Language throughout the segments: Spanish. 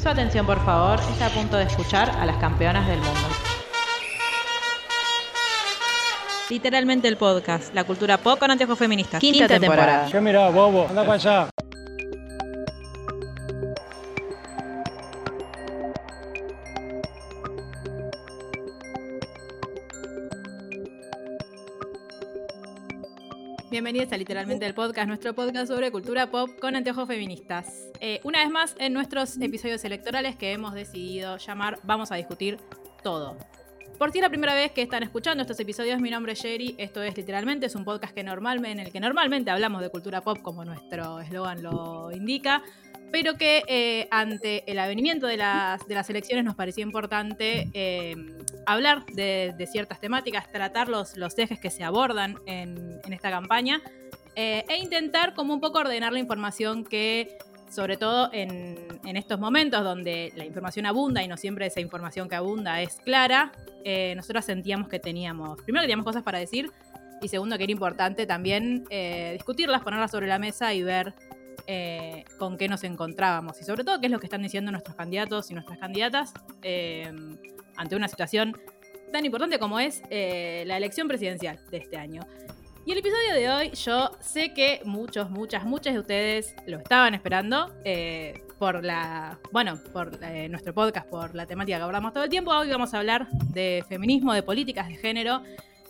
Su atención, por favor, está a punto de escuchar a las campeonas del mundo. Literalmente el podcast, la cultura pop con anteojos feministas. Quinta, temporada. ¿Qué mirá, bobo? Anda para allá. Bienvenidos a Literalmente el Podcast, nuestro podcast sobre cultura pop con anteojos feministas. Eh, una vez más, en nuestros episodios electorales que hemos decidido llamar Vamos a discutir todo. Por si es la primera vez que están escuchando estos episodios, mi nombre es Jerry, esto es Literalmente, es un podcast que normalmente, en el que normalmente hablamos de cultura pop como nuestro eslogan lo indica, pero que eh, ante el avenimiento de las, de las elecciones nos parecía importante eh, hablar de, ciertas temáticas, tratar los, los ejes que se abordan en, esta campaña eh, e intentar como un poco ordenar la información que, sobre todo en, en, estos momentos donde la información abunda y no siempre esa información que abunda es clara, nosotros sentíamos que teníamos, primero que teníamos cosas para decir y segundo que era importante también discutirlas, ponerlas sobre la mesa y ver eh, con qué nos encontrábamos y sobre todo qué es lo que están diciendo nuestros candidatos y nuestras candidatas eh, ante una situación tan importante como es eh, la elección presidencial de este año. Y el episodio de hoy yo sé que muchos, muchas, muchas de ustedes lo estaban esperando por la, bueno, por nuestro podcast, por la temática que abordamos todo el tiempo. Hoy vamos a hablar de feminismo, de políticas de género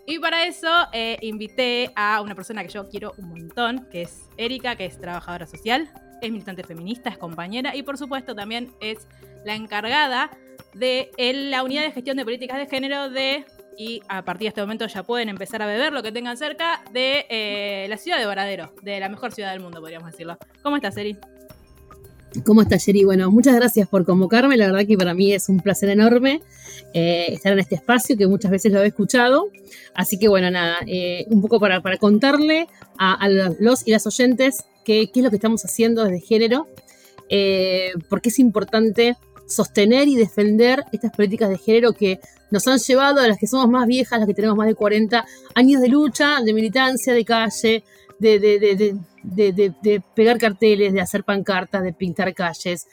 y para eso eh, invité a una persona que yo quiero un montón, que es Erika, que es trabajadora social, es militante feminista, es compañera y por supuesto también es la encargada de la unidad de gestión de políticas de género de, y a partir de este momento ya pueden empezar a beber lo que tengan cerca, de eh, la ciudad de Varadero, de la mejor ciudad del mundo, podríamos decirlo. ¿Cómo estás, Eri? ¿Cómo estás, Jerry? Bueno, muchas gracias por convocarme. La verdad que para mí es un placer enorme eh, estar en este espacio que muchas veces lo he escuchado. Así que, bueno, nada, eh, un poco para, contarle a, los y las oyentes qué, es lo que estamos haciendo desde género, eh, porque es importante sostener y defender estas políticas de género que nos han llevado a las que somos más viejas, las que tenemos más de 40 años de lucha, de militancia, de calle, de, pegar carteles, de hacer pancartas, de pintar calles,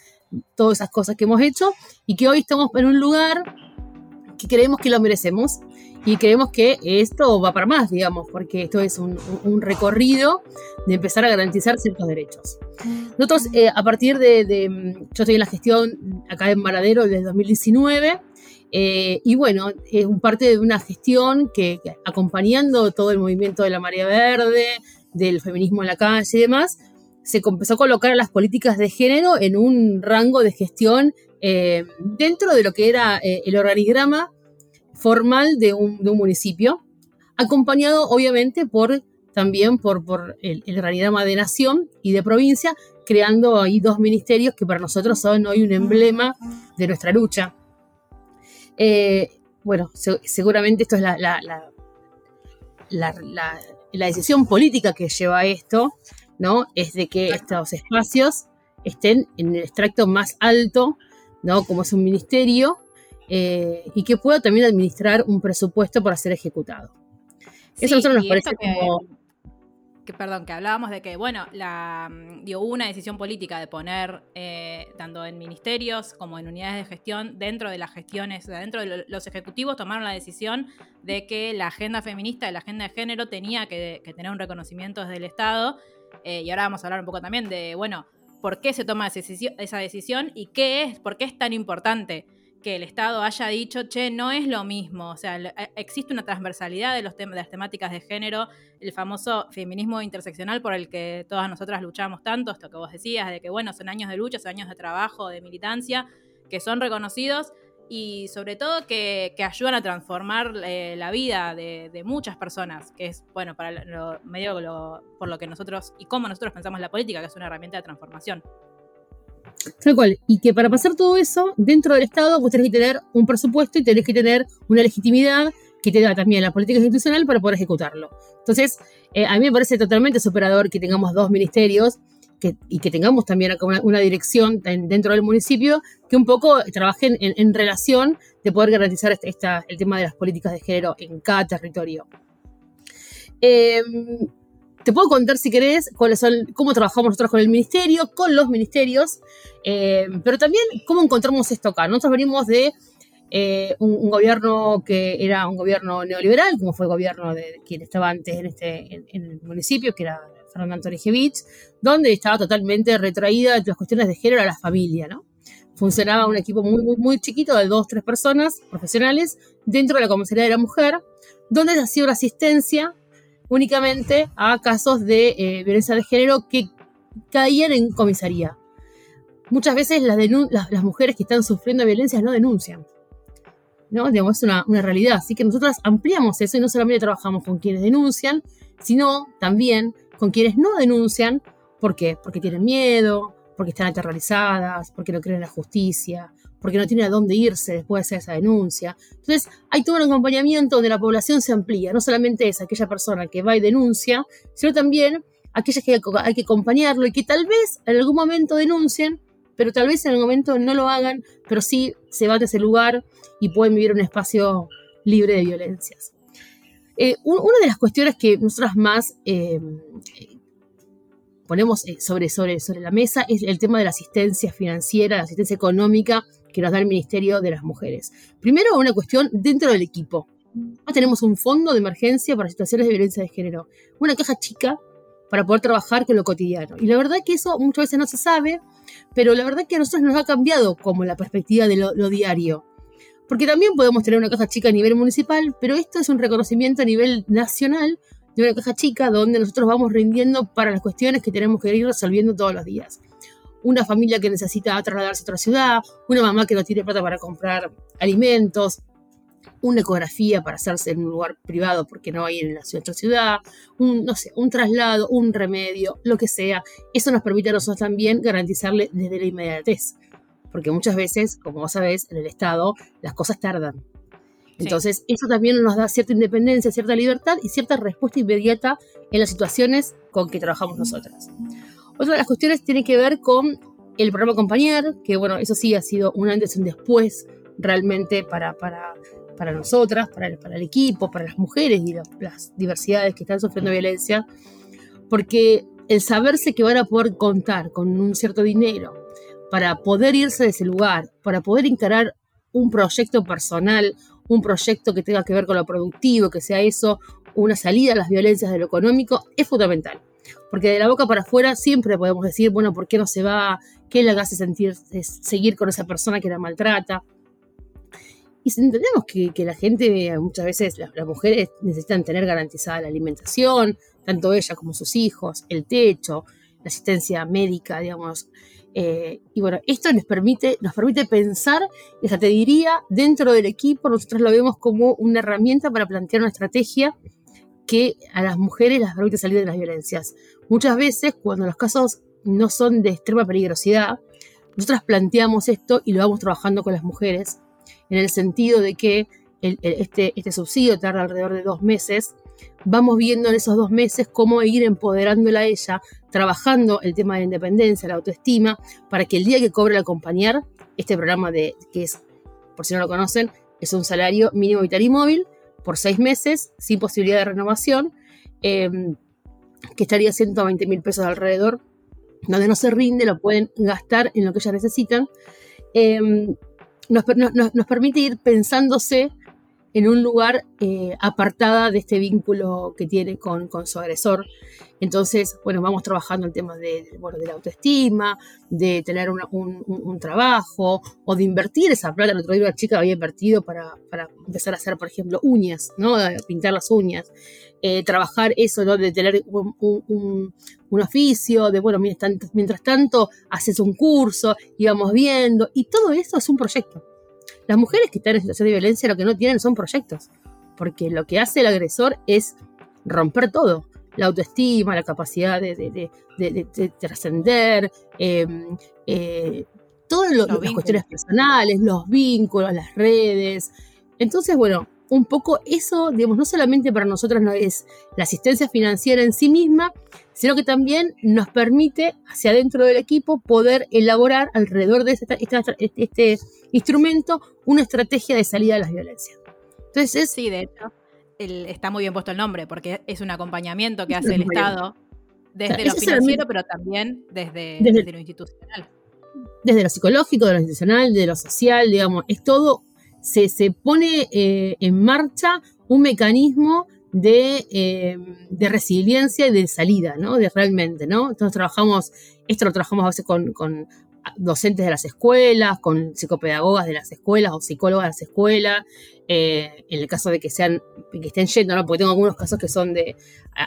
todas esas cosas que hemos hecho y que hoy estamos en un lugar que creemos que lo merecemos y creemos que esto va para más, digamos, porque esto es un, recorrido de empezar a garantizar ciertos derechos. Nosotros, eh, a partir de, Yo estoy en la gestión acá en Maradero desde 2019. Eh, y bueno, es un parte de una gestión que, acompañando todo el movimiento de la María Verde, del feminismo en la calle y demás, se empezó a colocar a las políticas de género en un rango de gestión eh, dentro de lo que era eh, el organigrama formal de un, municipio, acompañado obviamente por también por, el, organigrama de nación y de provincia, creando ahí dos ministerios que para nosotros son hoy un emblema de nuestra lucha. Eh, bueno, seguramente esto es la decisión política que lleva a esto, ¿no? Es de que estos espacios estén en el extracto más alto, ¿no? Como es un ministerio, eh, y que pueda también administrar un presupuesto para ser ejecutado. Eso a nosotros nos parece como que, perdón, que hablábamos de que, bueno, la, mm, dio una decisión política de poner, eh, tanto en ministerios como en unidades de gestión, dentro de las gestiones, dentro de los ejecutivos tomaron la decisión de que la agenda feminista, la agenda de género, tenía que, tener un reconocimiento desde el Estado. Eh, y ahora vamos a hablar un poco también de, bueno, por qué se toma esa decisión y qué es, por qué es tan importante que el Estado haya dicho, che, no es lo mismo. O sea, eh, existe una transversalidad de, los de las temáticas de género, el famoso feminismo interseccional por el que todas nosotras luchamos tanto, esto que vos decías, de que, bueno, son años de lucha, son años de trabajo, de militancia, que son reconocidos y sobre todo que, ayudan a transformar eh, la vida de, muchas personas, que es, bueno, para lo, medio por lo que nosotros y cómo nosotros pensamos la política, que es una herramienta de transformación. Tal cual. Y que para pasar todo eso, dentro del Estado, vos tenés que tener un presupuesto y tenés que tener una legitimidad que te da también la política institucional para poder ejecutarlo. Entonces, eh, a mí me parece totalmente superador que tengamos dos ministerios y que tengamos también una, dirección dentro del municipio que un poco trabajen en, relación de poder garantizar este, el tema de las políticas de género en cada territorio. Em, te puedo contar si querés cuáles son, cómo trabajamos nosotros con el ministerio, con los ministerios, eh, pero también cómo encontramos esto acá. Nosotros venimos de eh, un, gobierno que era un gobierno neoliberal, como fue el gobierno de quien estaba antes en, este, en, el municipio, que era Fernando Antonijevich, donde estaba totalmente retraída las cuestiones de género a la familia, ¿no? Funcionaba un equipo muy, muy, muy chiquito de dos, tres personas profesionales dentro de la comisaría de la mujer, donde se hacía una asistencia únicamente a casos de eh, violencia de género que caían en comisaría. Muchas veces las, las, mujeres que están sufriendo violencias no denuncian. ¿no? Digamos, es una, realidad. Así que nosotros ampliamos eso y no solamente trabajamos con quienes denuncian, sino también con quienes no denuncian. ¿Por qué? Porque tienen miedo, porque están aterrorizadas, porque no creen en la justicia, porque no tiene a dónde irse después de hacer esa denuncia. Entonces, hay todo un acompañamiento donde la población se amplía, no solamente es aquella persona que va y denuncia, sino también aquellas que hay que acompañarlo y que tal vez en algún momento denuncien, pero tal vez en algún momento no lo hagan, pero sí se van de ese lugar y pueden vivir un espacio libre de violencias. Eh, una de las cuestiones que nosotras más eh, ponemos eh, sobre, sobre, sobre la mesa es el tema de la asistencia financiera, la asistencia económica que nos da el Ministerio de las Mujeres. Primero, una cuestión dentro del equipo. tenemos un fondo de emergencia para situaciones de violencia de género, una caja chica para poder trabajar con lo cotidiano. Y la verdad que eso muchas veces no se sabe, pero la verdad que a nosotros nos ha cambiado como la perspectiva de lo, diario. Porque también podemos tener una caja chica a nivel municipal, pero esto es un reconocimiento a nivel nacional de una caja chica donde nosotros vamos rindiendo para las cuestiones que tenemos que ir resolviendo todos los días una familia que necesita trasladarse a otra ciudad, una mamá que no tiene plata para comprar alimentos, una ecografía para hacerse en un lugar privado porque no hay en la otra ciudad, un, no sé, un traslado, un remedio, lo que sea. Eso nos permite a nosotros también garantizarle desde la inmediatez. Porque muchas veces, como vos sabés, en el Estado las cosas tardan. Entonces, eso también nos da cierta independencia, cierta libertad y cierta respuesta inmediata en las situaciones con que trabajamos nosotras. Otra de las cuestiones tiene que ver con el programa Acompañar, que bueno, eso sí ha sido un antes y un después realmente para, para, para nosotras, para el, para el equipo, para las mujeres y las diversidades que están sufriendo violencia, porque el saberse que van a poder contar con un cierto dinero para poder irse de ese lugar, para poder encarar un proyecto personal, un proyecto que tenga que ver con lo productivo, que sea eso una salida a las violencias de lo económico, es fundamental. Porque de la boca para afuera siempre podemos decir, bueno, ¿por qué no se va? ¿Qué le hace sentir seguir con esa persona que la maltrata? Y entendemos que, la gente, muchas veces las, mujeres necesitan tener garantizada la alimentación, tanto ella como sus hijos, el techo, la asistencia médica, digamos. Eh, y bueno, esto nos permite, nos permite pensar, y te diría, dentro del equipo nosotros lo vemos como una herramienta para plantear una estrategia que a las mujeres las permite salir de las violencias. Muchas veces, cuando los casos no son de extrema peligrosidad, nosotras planteamos esto y lo vamos trabajando con las mujeres, en el sentido de que este, este subsidio tarda alrededor de dos meses. Vamos viendo en esos dos meses cómo ir empoderándola a ella, trabajando el tema de la independencia, la autoestima, para que el día que cobre el acompañar, este programa de que es, por si no lo conocen, es un salario mínimo vital y móvil, por seis meses, sin posibilidad de renovación, em, que estaría 120 mil pesos alrededor, donde no se rinde, lo pueden gastar en lo que ellas necesitan. Em, nos, permite ir pensándose en un lugar eh, apartada de este vínculo que tiene con, con su agresor. Entonces, bueno, vamos trabajando el tema de, bueno, de la autoestima, de tener un, trabajo o de invertir esa plata. El otro día una chica había invertido para, empezar a hacer, por ejemplo, uñas, ¿no? Pintar las uñas. Eh, trabajar eso, ¿no? De tener un, oficio, de, bueno, mientras tanto, mientras tanto haces un curso y vamos viendo. Y todo eso es un proyecto. Las mujeres que están en situación de violencia lo que no tienen son proyectos. Porque lo que hace el agresor es romper todo la autoestima, la capacidad de, trascender, em, eh, todas las cuestiones personales, los vínculos, las redes. Entonces, bueno, un poco eso, digamos, no solamente para nosotros no es la asistencia financiera en sí misma, sino que también nos permite hacia adentro del equipo poder elaborar alrededor de este, este, instrumento una estrategia de salida a las violencias. Entonces, sí, de hecho está muy bien puesto el nombre, porque es un acompañamiento que hace el Estado desde lo financiero, pero también desde, lo institucional. Desde lo psicológico, de lo institucional, de lo social, digamos, es todo, se, se pone eh, en marcha un mecanismo de, eh, de, resiliencia y de salida, ¿no? De realmente, ¿no? Entonces trabajamos, esto lo trabajamos a veces con, con docentes de las escuelas, con psicopedagogas de las escuelas o psicólogas de las escuelas, eh, en el caso de que sean, que estén yendo, ¿no? porque tengo algunos casos que son de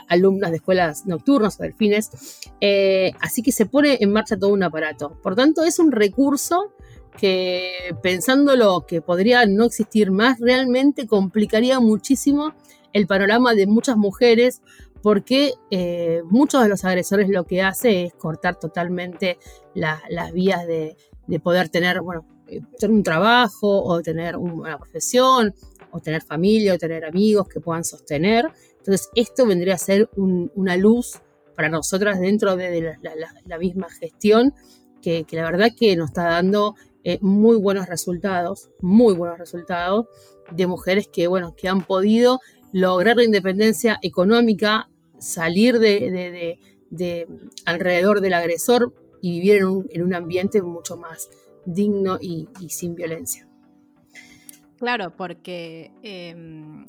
alumnas de escuelas nocturnas o delfines, eh, así que se pone en marcha todo un aparato. Por tanto, es un recurso que pensándolo que podría no existir más, realmente complicaría muchísimo el panorama de muchas mujeres porque eh, muchos de los agresores lo que hace es cortar totalmente las vías de, poder tener, bueno, eh, tener un trabajo o tener una profesión o tener familia o tener amigos que puedan sostener. Entonces esto vendría a ser una luz para nosotras dentro de la, misma gestión que, la verdad que nos está dando eh, muy buenos resultados, muy buenos resultados de mujeres que, bueno, que han podido lograr la independencia económica, salir de, alrededor del agresor y vivir en un, ambiente mucho más digno y, sin violencia. Claro, porque em,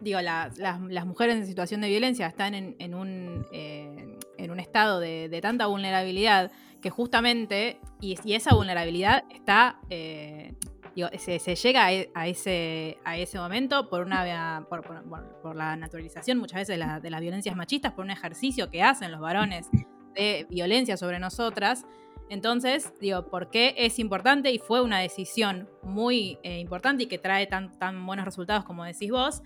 digo, las mujeres en situación de violencia están en, un, eh, en un estado de, tanta vulnerabilidad justamente, y, esa vulnerabilidad está eh, se, llega e, a, ese, a ese momento por, una, por, la naturalización muchas veces de, las violencias machistas, por un ejercicio que hacen los varones de violencia sobre nosotras. Entonces, digo, ¿por qué es importante? Y fue una decisión muy eh, importante y que trae tan, tan buenos resultados como decís vos,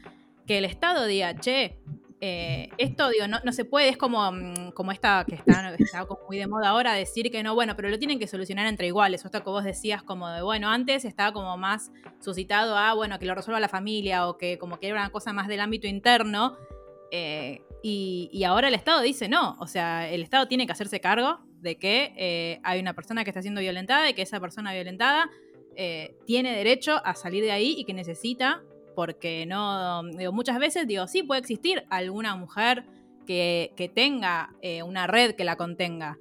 que el Estado diga, che, eh, esto, digo, no, se puede, es como, mm, como esta que está, está muy de moda ahora, decir que no, bueno, pero lo tienen que solucionar entre iguales. O esto que vos decías, como de, bueno, antes estaba como más suscitado a, bueno, que lo resuelva la familia o que como que era una cosa más del ámbito interno. Eh, y, ahora el Estado dice no, o sea, el Estado tiene que hacerse cargo de que eh, hay una persona que está siendo violentada y que esa persona violentada tiene derecho a salir de ahí y que necesita porque no, digo, muchas veces digo, sí puede existir alguna mujer que, tenga eh, una red que la contenga,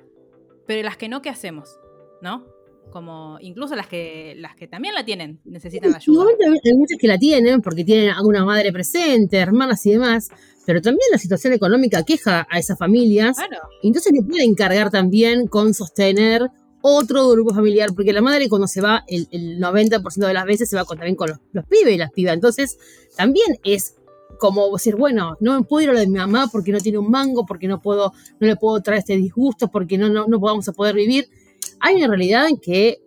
pero las que no, ¿qué hacemos? ¿No? Como incluso las que, las que también la tienen, necesitan ayuda. hay muchas que la tienen porque tienen alguna madre presente, hermanas y demás, pero también la situación económica queja a esas familias. Claro. entonces le pueden encargar también con sostener otro grupo familiar, porque la madre cuando se va, el, 90% de las veces se va también con los, pibes y las pibas. Entonces, también es como decir, bueno, no puedo ir a lo de mi mamá porque no tiene un mango, porque no puedo, no le puedo traer este disgusto, porque no, no, no vamos a poder vivir. Hay una realidad en que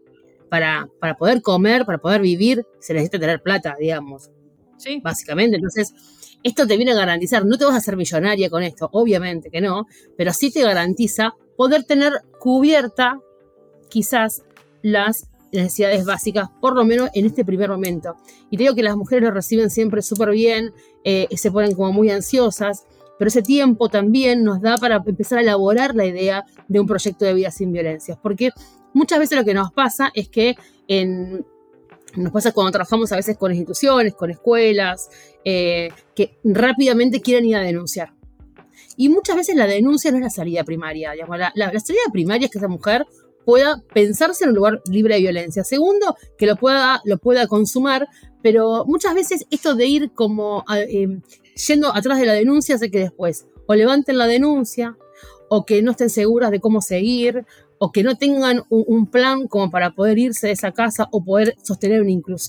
para, para poder comer, para poder vivir, se necesita tener plata, digamos. Sí. Básicamente. Entonces, esto te viene a garantizar, no te vas a hacer millonaria con esto, obviamente que no, pero sí te garantiza poder tener cubierta quizás las necesidades básicas, por lo menos en este primer momento. Y te digo que las mujeres lo reciben siempre súper bien, eh, se ponen como muy ansiosas, pero ese tiempo también nos da para empezar a elaborar la idea de un proyecto de vida sin violencias, porque muchas veces lo que nos pasa es que nos pasa cuando trabajamos a veces con instituciones, con escuelas, eh, que rápidamente quieren ir a denunciar. Y muchas veces la denuncia no es la salida primaria. la, la salida primaria es que esa mujer pueda pensarse en un lugar libre de violencia. Segundo, que lo pueda, lo pueda consumar, pero muchas veces esto de ir como eh, yendo atrás de la denuncia hace que después o levanten la denuncia, o que no estén seguras de cómo seguir, o que no tengan un, plan como para poder irse de esa casa o poder sostener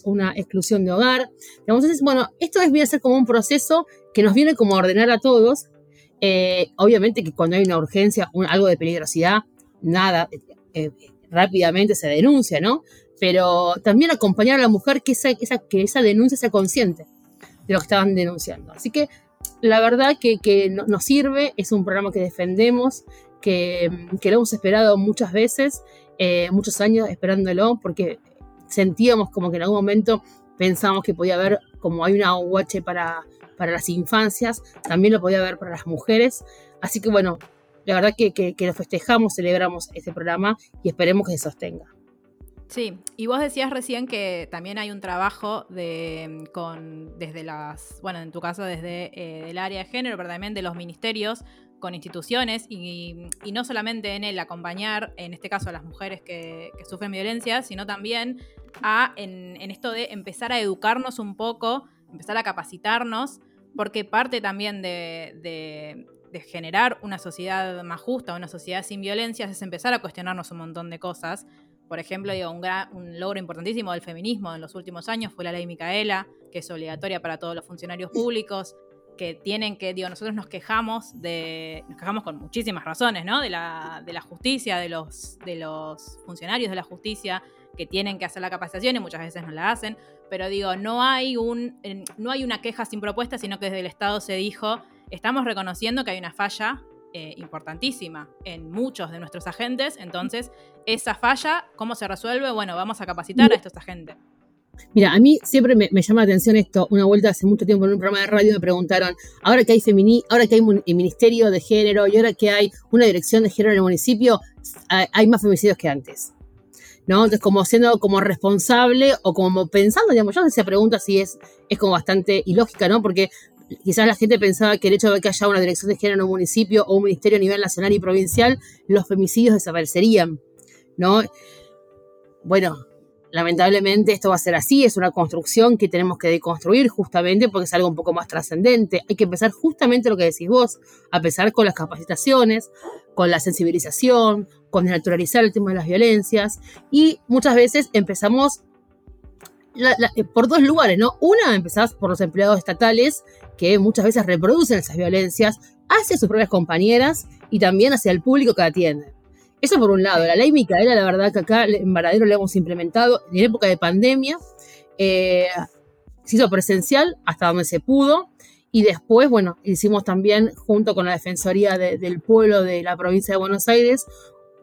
una, exclusión de hogar. Entonces, bueno, esto es, viene a ser como un proceso que nos viene como a ordenar a todos. Eh, obviamente que cuando hay una urgencia, algo de peligrosidad, nada, eh, rápidamente se denuncia, ¿no? Pero también acompañar a la mujer que esa, que esa denuncia sea consciente de lo que estaban denunciando. Así que la verdad que, que nos sirve, es un programa que defendemos, que, que lo hemos esperado muchas veces, eh, muchos años esperándolo, porque sentíamos como que en algún momento pensábamos que podía haber, como hay una UH para, para las infancias, también lo podía haber para las mujeres. Así que bueno, la verdad que, lo festejamos, celebramos este programa y esperemos que se sostenga. Sí, y vos decías recién que también hay un trabajo de, con, desde las, bueno, en tu caso desde eh, el área de género, pero también de los ministerios con instituciones y, no solamente en el acompañar, en este caso a las mujeres que, sufren violencia, sino también a, en, esto de empezar a educarnos un poco, empezar a capacitarnos, porque parte también de generar una sociedad más justa, una sociedad sin violencias, es empezar a cuestionarnos un montón de cosas por ejemplo, digo, un, un, logro importantísimo del feminismo en los últimos años fue la ley Micaela, que es obligatoria para todos los funcionarios públicos, que tienen que, digo, nosotros nos quejamos de, nos quejamos con muchísimas razones, ¿no? De la, de la justicia, de los, de los funcionarios de la justicia que tienen que hacer la capacitación y muchas veces no la hacen, pero digo, no hay, un, no hay una queja sin propuesta, sino que desde el Estado se dijo, estamos reconociendo que hay una falla eh, importantísima en muchos de nuestros agentes. Entonces, esa falla, ¿cómo se resuelve? Bueno, vamos a capacitar a estos agentes. Mira, a mí siempre me, llama la atención esto. Una vuelta hace mucho tiempo en un programa de radio me preguntaron, ahora que hay femini, ahora que hay el ministerio de género y ahora que hay una dirección de género en el municipio, hay más femicidios que antes. ¿No? Entonces, como siendo como responsable o como pensando, digamos, yo esa pregunta sí es, es como bastante ilógica, ¿no? Porque quizás la gente pensaba que el hecho de que haya una dirección de género en un municipio o un ministerio a nivel nacional y provincial, los femicidios desaparecerían, ¿no? Bueno, lamentablemente esto va a ser así, es una construcción que tenemos que deconstruir justamente porque es algo un poco más trascendente. Hay que empezar justamente lo que decís vos, a empezar con las capacitaciones, con la sensibilización, con naturalizar el tema de las violencias y muchas veces empezamos eh, por dos lugares, ¿no? Una, empezás por los empleados estatales que muchas veces reproducen esas violencias hacia sus propias compañeras y también hacia el público que atienden. Eso por un lado. La ley Micaela, la verdad que acá en Varadero lo hemos implementado en época de pandemia. Eh, se hizo presencial hasta donde se pudo. Y después, bueno, hicimos también, junto con la Defensoría del Pueblo de la provincia de Buenos Aires,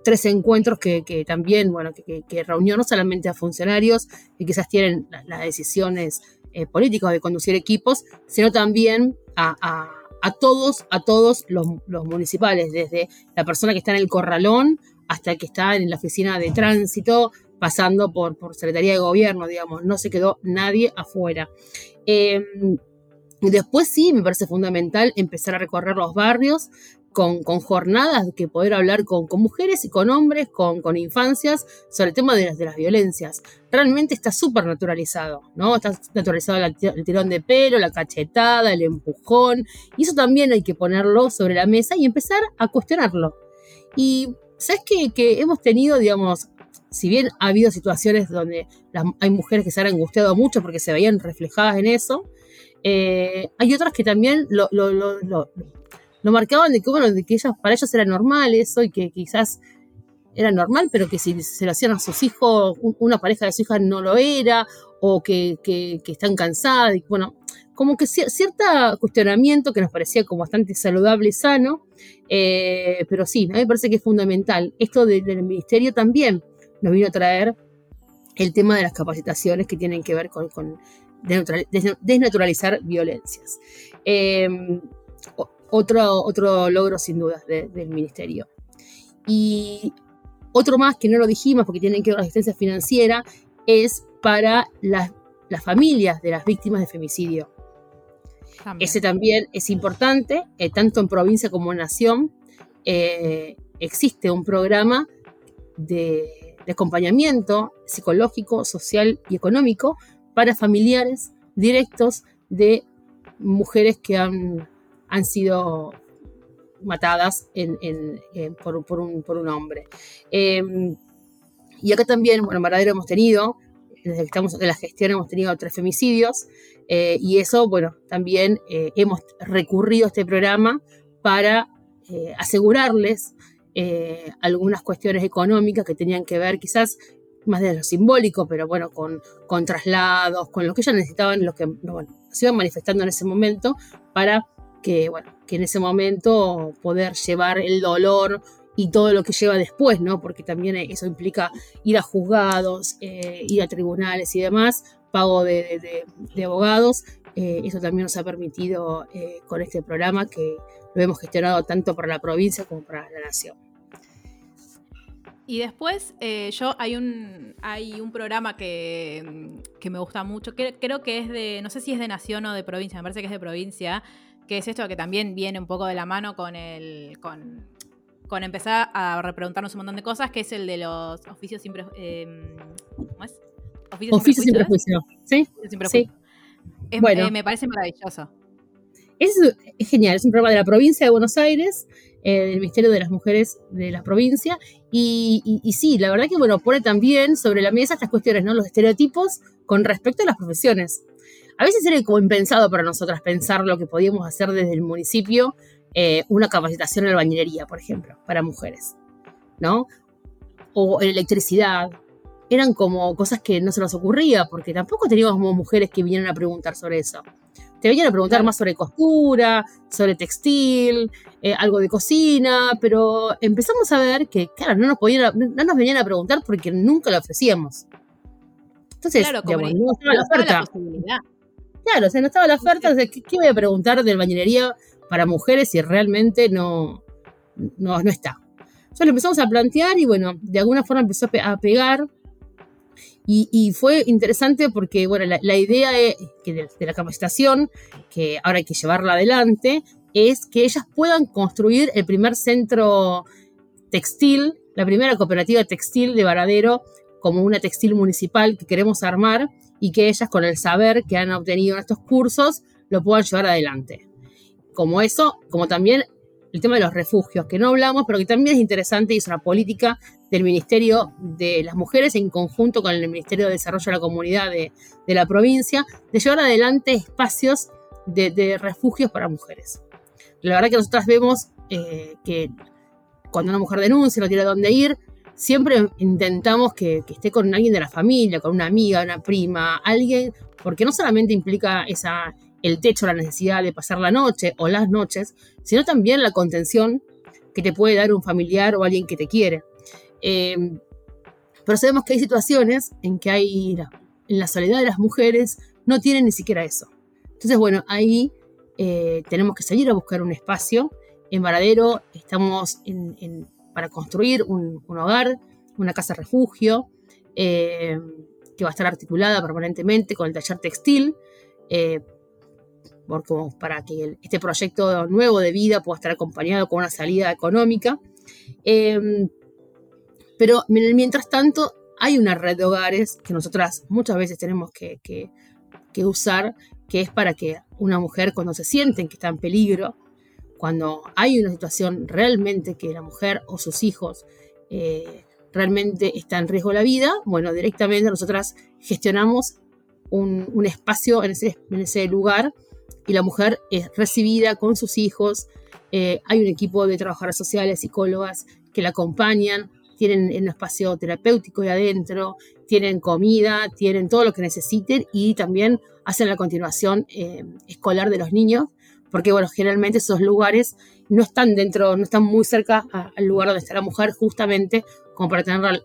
tres encuentros que, también, bueno, que, que, reunió no solamente a funcionarios que quizás tienen las decisiones eh, políticas de conducir equipos, sino también a, todos, a todos los, municipales, desde la persona que está en el corralón hasta el que está en la oficina de tránsito, pasando por, por Secretaría de Gobierno, digamos, no se quedó nadie afuera. Eh, después sí, me parece fundamental empezar a recorrer los barrios, con, jornadas que poder hablar con, mujeres y con hombres, con, con, infancias, sobre el tema de las, de las violencias. Realmente está súper naturalizado, ¿no? Está naturalizado el, tirón de pelo, la cachetada, el empujón, y eso también hay que ponerlo sobre la mesa y empezar a cuestionarlo. Y, ¿sabes qué? Que hemos tenido, digamos, si bien ha habido situaciones donde hay mujeres que se han angustiado mucho porque se veían reflejadas en eso, eh, hay otras que también lo, lo, lo, lo marcaban de que, bueno, de que ellas, para ellos era normal eso y que quizás era normal, pero que si se lo hacían a sus hijos, una pareja de su hija no lo era, o que, que, están cansadas, y bueno, como que cierto cuestionamiento que nos parecía como bastante saludable y sano, eh, pero sí, a mí me parece que es fundamental. Esto del ministerio también nos vino a traer el tema de las capacitaciones que tienen que ver con, con desnaturalizar violencias. Eh, otro, otro logro sin dudas del ministerio. Y otro más que no lo dijimos porque tienen que ver con la asistencia financiera es para las, familias de las víctimas de femicidio. Ese también es importante, eh, tanto en provincia como en nación. Eh, existe un programa de, de, acompañamiento psicológico, social y económico para familiares directos de mujeres que han han sido matadas por, un, hombre. Em, y acá también, bueno, en Maradero hemos tenido, desde que estamos en la gestión hemos tenido tres femicidios eh, y eso, bueno, también eh, hemos recurrido a este programa para eh, asegurarles algunas cuestiones económicas que tenían que ver quizás más de lo simbólico, pero bueno, con, traslados, con lo que ellas necesitaban, lo que se iban manifestando en ese momento para que, bueno, que en ese momento poder llevar el dolor y todo lo que lleva después, ¿no? Porque también eso implica ir a juzgados, eh, ir a tribunales y demás, pago de, abogados. Eh, eso también nos ha permitido eh, con este programa que lo hemos gestionado tanto para la provincia como para la nación. Y después yo hay un, hay un programa que, que me gusta mucho, que, creo que es de, no sé si es de nación o de provincia, me parece que es de provincia, que es esto que también viene un poco de la mano con el, con, con empezar a repreguntarnos un montón de cosas, que es el de los oficios sin eh, ¿Cómo es? Oficios, sin prejuicio. ¿Sí? sí. bueno. Eh, me parece maravilloso. Es, es, genial, es un programa de la provincia de Buenos Aires, eh, del Ministerio de las Mujeres de la provincia, y, y, sí, la verdad que bueno, pone también sobre la mesa estas cuestiones, ¿no? Los estereotipos con respecto a las profesiones. A veces era como impensado para nosotras pensar lo que podíamos hacer desde el municipio eh, una capacitación en albañilería, por ejemplo, para mujeres, ¿no? O en electricidad. Eran como cosas que no se nos ocurría, porque tampoco teníamos mujeres que vinieran a preguntar sobre eso. Te venían a preguntar más sobre costura, sobre textil, eh, algo de cocina, pero empezamos a ver que, claro, no nos, podían, no nos venían a preguntar porque nunca lo ofrecíamos. Entonces, claro, como no estaba la oferta. Claro, o sea, no estaba la oferta. ¿qué, ¿qué, voy a preguntar de albañilería para mujeres y realmente no, no, está. Entonces lo empezamos a plantear y bueno, de alguna forma empezó a pegar. Y, fue interesante porque, bueno, la, idea de, de, la capacitación, que ahora hay que llevarla adelante, es que ellas puedan construir el primer centro textil, la primera cooperativa textil de Varadero, como una textil municipal que queremos armar y que ellas con el saber que han obtenido en estos cursos lo puedan llevar adelante como eso, como también el tema de los refugios, que no hablamos, pero que también es interesante y es una política del Ministerio de las Mujeres en conjunto con el Ministerio de Desarrollo de la Comunidad de, la provincia, de llevar adelante espacios de, refugios para mujeres. La verdad que nosotras vemos eh, que cuando una mujer denuncia, no tiene dónde ir, siempre intentamos que, que, esté con alguien de la familia, con una amiga, una prima, alguien, porque no solamente implica esa el techo, la necesidad de pasar la noche o las noches, sino también la contención que te puede dar un familiar o alguien que te quiere. Em, pero sabemos que hay situaciones en que hay, en la soledad de las mujeres, no tienen ni siquiera eso. Entonces, bueno, ahí eh, tenemos que salir a buscar un espacio. En Varadero estamos para construir un, hogar, una casa refugio, em, que va a estar articulada permanentemente con el taller textil. Eh, para que este proyecto nuevo de vida pueda estar acompañado con una salida económica. Em, pero mientras tanto, hay una red de hogares que nosotras muchas veces tenemos que, usar, que es para que una mujer cuando se sienten que está en peligro, cuando hay una situación realmente que la mujer o sus hijos eh, realmente está en riesgo la vida, bueno, directamente nosotras gestionamos un, espacio en ese, en ese lugar y la mujer es recibida con sus hijos. Eh, hay un equipo de trabajadoras sociales, psicólogas que la acompañan, tienen un espacio terapéutico de adentro, tienen comida, tienen todo lo que necesiten y también hacen la continuación eh, escolar de los niños, porque bueno, generalmente esos lugares no están dentro, no están muy cerca al lugar donde está la mujer, justamente como para tenerla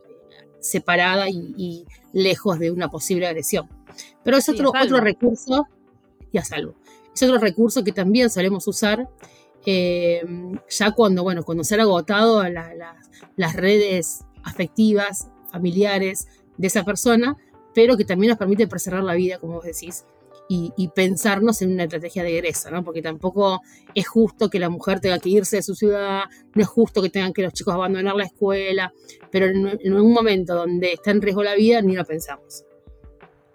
separada y, lejos de una posible agresión. Pero es otro, otro recurso y a salvo. Es otro recurso que también solemos usar eh, ya cuando, bueno, cuando se han agotado las redes afectivas, familiares de esa persona, pero que también nos permite preservar la vida, como vos decís, y, pensarnos en una estrategia de egreso, ¿no? Porque tampoco es justo que la mujer tenga que irse de su ciudad, no es justo que tengan que los chicos abandonar la escuela, pero en, en un momento donde está en riesgo la vida, ni lo pensamos.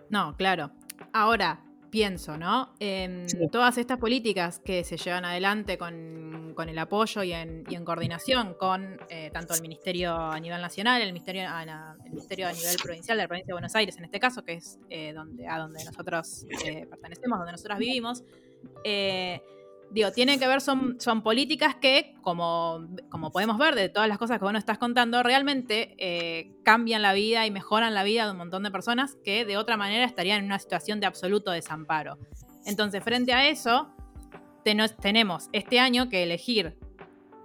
No, claro. Ahora, pienso, ¿no? En todas estas políticas que se llevan adelante con, el apoyo y en, coordinación con eh, tanto el Ministerio a nivel nacional, el Ministerio, a, el Ministerio a nivel provincial de la provincia de Buenos Aires, en este caso, que es eh, donde, a donde nosotros eh, pertenecemos, donde nosotros vivimos, digo, tienen que ver, son, son políticas que, como, como podemos ver de todas las cosas que vos nos estás contando, realmente eh, cambian la vida y mejoran la vida de un montón de personas que de otra manera estarían en una situación de absoluto desamparo. Entonces, frente a eso, tenemos este año que elegir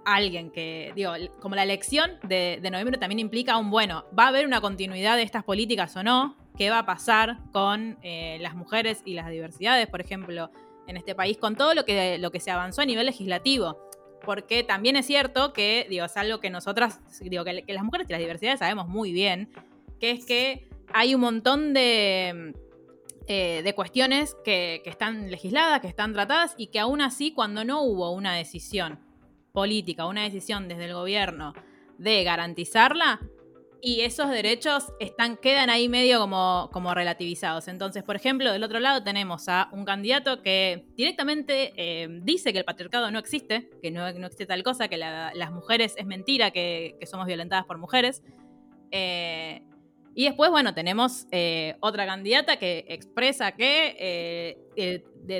a alguien que, digo, como la elección de, noviembre también implica un, bueno, ¿va a haber una continuidad de estas políticas o no? ¿Qué va a pasar con eh, las mujeres y las diversidades, por ejemplo? En este país con todo lo que, lo que se avanzó a nivel legislativo. porque también es cierto que, digo, es algo que nosotras, digo, que, las mujeres y las diversidades sabemos muy bien, que es que hay un montón de, eh, de cuestiones que, que están legisladas, que están tratadas, y que aún así, cuando no hubo una decisión política, una decisión desde el gobierno de garantizarla, y esos derechos están, quedan ahí medio como, como relativizados. Entonces, por ejemplo, del otro lado tenemos a un candidato que directamente eh, dice que el patriarcado no existe, que no, existe tal cosa, que las mujeres es mentira, que, somos violentadas por mujeres. Eh, y después, bueno, tenemos eh, otra candidata que expresa que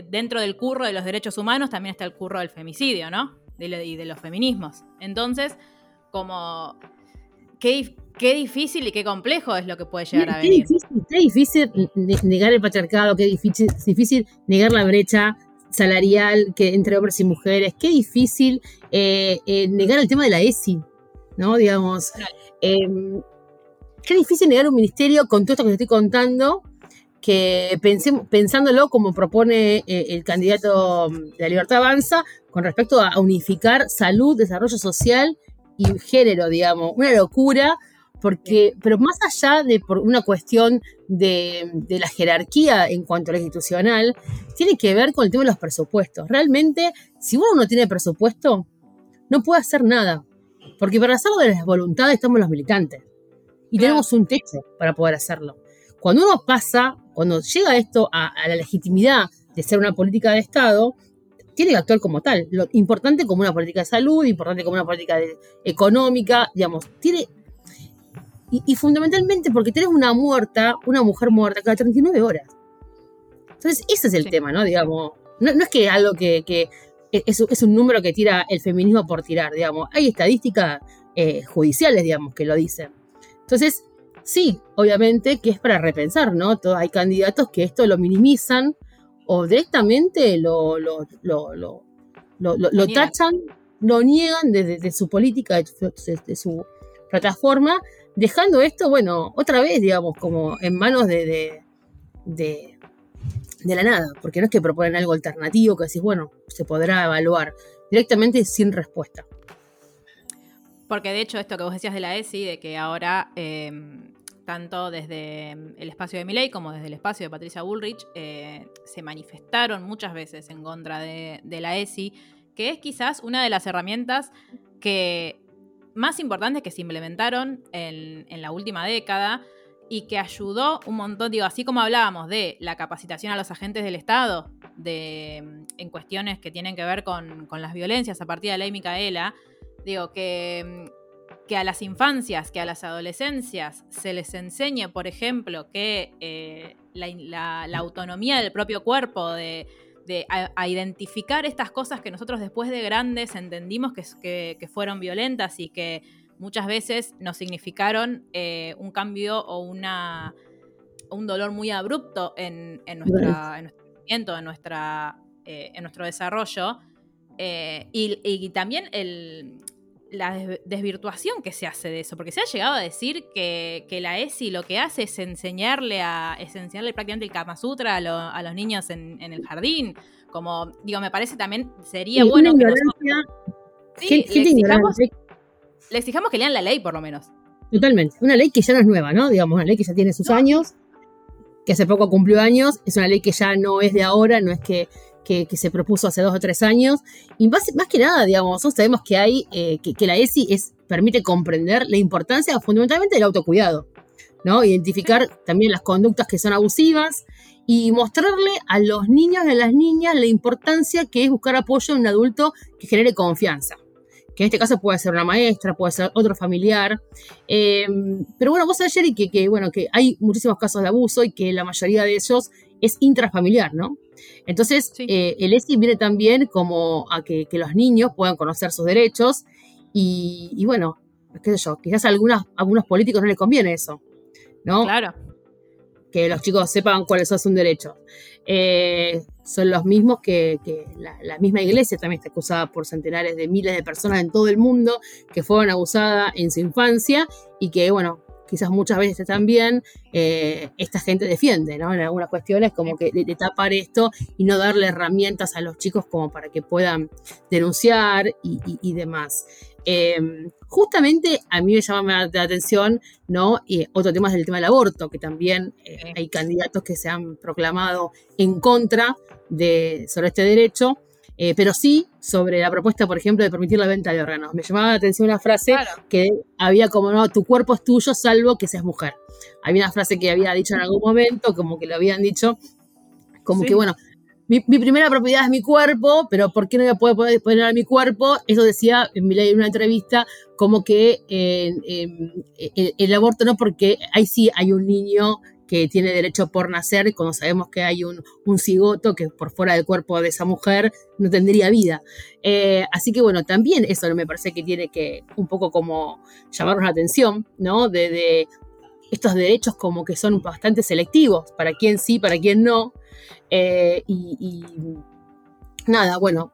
dentro del curro de los derechos humanos también está el curro del femicidio, ¿no? y de los feminismos. Entonces, como qué, difícil y qué complejo es lo que puede llegar a venir. Qué difícil, negar el patriarcado, qué difícil, difícil negar la brecha salarial que entre hombres y mujeres, qué difícil eh, eh, negar el tema de la ESI, ¿no? Digamos, em, qué difícil negar un ministerio con todo esto que te estoy contando, que pensándolo como propone eh, el candidato de la Libertad Avanza, con respecto a unificar salud, desarrollo social y género, digamos, una locura, porque, pero más allá de por una cuestión de, la jerarquía en cuanto a lo institucional, tiene que ver con el tema de los presupuestos. Realmente, si uno no tiene presupuesto, no puede hacer nada, porque para hacerlo de las voluntades estamos los militantes y tenemos un techo para poder hacerlo. Cuando uno pasa, cuando llega esto a, a la legitimidad de ser una política de Estado, tiene que actuar como tal. Lo importante como una política de salud, importante como una política económica, digamos, tiene... Y, fundamentalmente porque tienes una muerta, una mujer muerta cada 39 horas. Entonces, ese es el tema, ¿no? Digamos, no, es que algo que, e, es, un número que tira el feminismo por tirar, digamos. Hay estadísticas eh, judiciales, digamos, que lo dicen. Entonces, sí, obviamente que es para repensar, ¿no? hay candidatos que esto lo minimizan o directamente lo, lo, lo, lo tachan, lo niegan desde, su política, de su plataforma, dejando esto, bueno, otra vez, digamos, como en manos de, de, la nada, porque no es que proponen algo alternativo que decís, bueno, se podrá evaluar, directamente sin respuesta. Porque de hecho esto que vos decías de la ESI, de que ahora em, tanto desde mm, el espacio de Miley como desde el espacio de Patricia Bullrich, eh, se manifestaron muchas veces en contra de, la ESI, que es quizás una de las herramientas que más importantes que se implementaron en, la última década y que ayudó un montón, digo, así como hablábamos de la capacitación a los agentes del Estado de, mm, en cuestiones que tienen que ver con, con las violencias a partir de la ley Micaela, digo, que mm, que a las infancias, que a las adolescencias se les enseñe, por ejemplo, que eh, la, autonomía del propio cuerpo, de, a, identificar estas cosas que nosotros después de grandes entendimos que, que, fueron violentas y que muchas veces nos significaron eh, un cambio o una, un dolor muy abrupto en, nuestra, nuestro en, nuestra, eh, en nuestro desarrollo. y, y, también el, la desvirtuación que se hace de eso, porque se ha llegado a decir que, la ESI lo que hace es enseñarle a es enseñarle prácticamente el Kama Sutra a, los niños en, el jardín. Como, digo, me parece también sería bueno que nosotros, le, exijamos, que lean la ley, por lo menos. Totalmente. Una ley que ya no es nueva, ¿no? Digamos, una ley que ya tiene sus años, que hace poco cumplió años, es una ley que ya no es de ahora, no es que que, se propuso hace dos o tres años. Y más, más que nada, digamos, nosotros sabemos que hay, eh, que, la ESI es, permite comprender la importancia fundamentalmente del autocuidado, ¿no? Identificar también las conductas que son abusivas y mostrarle a los niños y a las niñas la importancia que es buscar apoyo en un adulto que genere confianza que en este caso puede ser una maestra, puede ser otro familiar. Em, pero bueno, vos Jerry, que, que, bueno, que hay muchísimos casos de abuso y que la mayoría de ellos es intrafamiliar, ¿no? Entonces, eh, el ESI viene también como a que, los niños puedan conocer sus derechos y, bueno, qué sé yo, quizás a, algunas, algunos políticos no les conviene eso, ¿no? Claro. Que los chicos sepan cuáles son sus derechos. Eh, son los mismos que, la, misma iglesia también está acusada por centenares de miles de personas en todo el mundo que fueron abusadas en su infancia y que, bueno, quizás muchas veces también eh, esta gente defiende, ¿no? En algunas cuestiones como que de, tapar esto y no darle herramientas a los chicos como para que puedan denunciar y, demás. Em, justamente a mí me llama la atención, ¿no? Y otro tema es el tema del aborto, que también eh, hay candidatos que se han proclamado en contra de, sobre este derecho. Eh, pero sí sobre la propuesta, por ejemplo, de permitir la venta de órganos. Me llamaba la atención una frase que había como, no, tu cuerpo es tuyo salvo que seas mujer. Había una frase que había dicho en algún momento, como que lo habían dicho, como que, bueno, mi, primera propiedad es mi cuerpo, pero ¿por qué no me puedo poner a mi cuerpo? Eso decía en una entrevista, como que eh, eh, el aborto no, porque ahí sí hay un niño que tiene derecho por nacer, cuando sabemos que hay un, cigoto que por fuera del cuerpo de esa mujer no tendría vida. Eh, así que bueno, también eso me parece que tiene que un poco como llamarnos la atención, ¿no? De, estos derechos como que son bastante selectivos, para quién sí, para quién no. Eh, y, nada, bueno,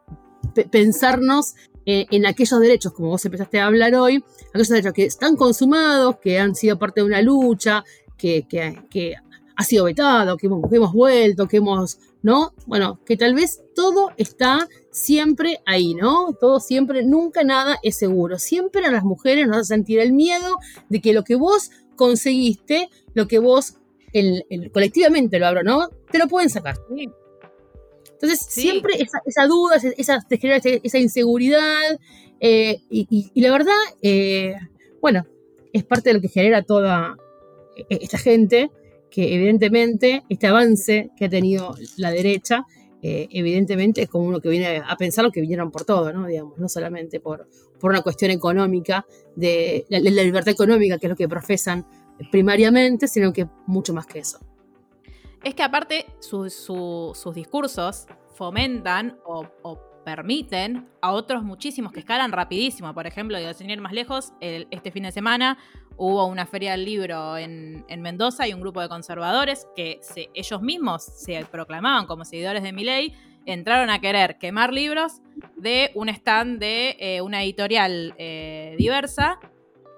pensarnos eh, en aquellos derechos, como vos empezaste a hablar hoy, aquellos derechos que están consumados, que han sido parte de una lucha, que, ha sido vetado, que hemos, vuelto, que hemos, ¿no? Bueno, que tal vez todo está siempre ahí, ¿no? Todo siempre, nunca nada es seguro. Siempre a las mujeres nos hace sentir el miedo de que lo que vos conseguiste, lo que vos el, colectivamente lo abro, ¿no? Te lo pueden sacar. Entonces, siempre esa, duda, esa, esa, inseguridad, eh, y, la verdad, eh, bueno, es parte de lo que genera toda, esta gente que evidentemente este avance que ha tenido la derecha, eh, evidentemente es como uno que viene a pensar lo que vinieron por todo, ¿no? Digamos, no solamente por, por una cuestión económica, de la, libertad económica, que es lo que profesan primariamente, sino que mucho más que eso. Es que aparte sus discursos fomentan o, permiten a otros muchísimos que escalan rapidísimo. Por ejemplo, de sin ir más lejos, este fin de semana hubo una feria del libro en, Mendoza y un grupo de conservadores que ellos mismos se proclamaban como seguidores de Miley, entraron a querer quemar libros de un stand de eh, una editorial eh, diversa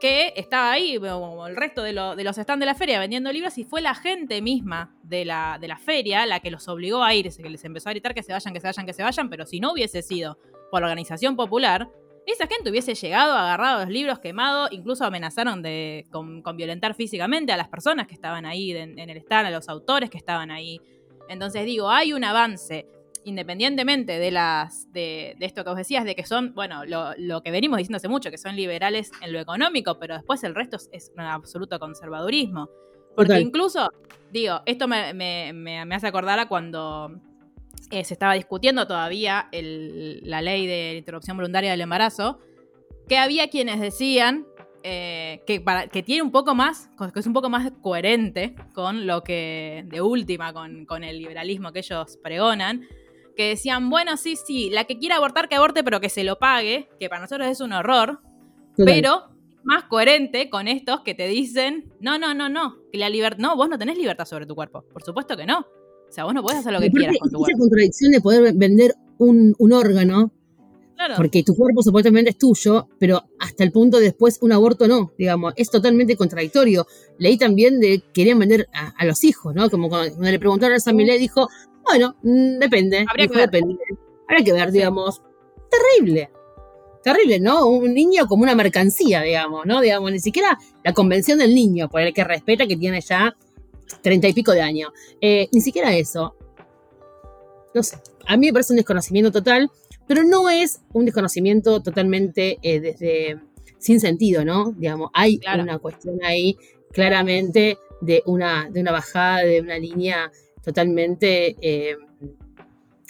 que estaba ahí, como el resto de, los stands de la feria, vendiendo libros, y fue la gente misma de la, feria la que los obligó a ir, que les empezó a gritar que se vayan, que se vayan, que se vayan, pero si no hubiese sido por la organización popular, esa gente hubiese llegado, agarrado los libros quemados, incluso amenazaron de, con, violentar físicamente a las personas que estaban ahí en, el stand, a los autores que estaban ahí. Entonces digo, hay un avance, independientemente de las de, esto que os decías, de que son, bueno, lo, que venimos diciendo hace mucho, que son liberales en lo económico, pero después el resto es, un absoluto conservadurismo. Porque incluso, digo, esto me, me hace acordar a cuando eh, se estaba discutiendo todavía la ley de interrupción voluntaria del embarazo, que había quienes decían eh, que, para, que tiene un poco más, que es un poco más coherente con lo que, de última, con, el liberalismo que ellos pregonan, que decían, bueno, sí, sí, la que quiera abortar, que aborte, pero que se lo pague, que para nosotros es un horror, pero más coherente con estos que te dicen, no, no, no, no, que la libertad, no, vos no tenés libertad sobre tu cuerpo, por supuesto que no. Sea, vos no podés hacer lo que quieras con tu cuerpo. Esa contradicción de poder vender un, órgano, porque tu cuerpo supuestamente es tuyo, pero hasta el punto de después un aborto no, digamos, es totalmente contradictorio. Leí también de que querían vender a, los hijos, ¿no? Como cuando, le preguntaron a San Millet, dijo, bueno, mm, depende. Habría que ver. Depende. Habría que ver, digamos. Terrible. Terrible, ¿no? Un niño como una mercancía, digamos, ¿no? Digamos, ni siquiera la convención del niño, por el que respeta que tiene ya treinta y pico de años. Eh, ni siquiera eso. No sé, a mí me parece un desconocimiento total, pero no es un desconocimiento totalmente eh, desde sin sentido, ¿no? Digamos, hay una cuestión ahí claramente de una, de una bajada de una línea totalmente eh,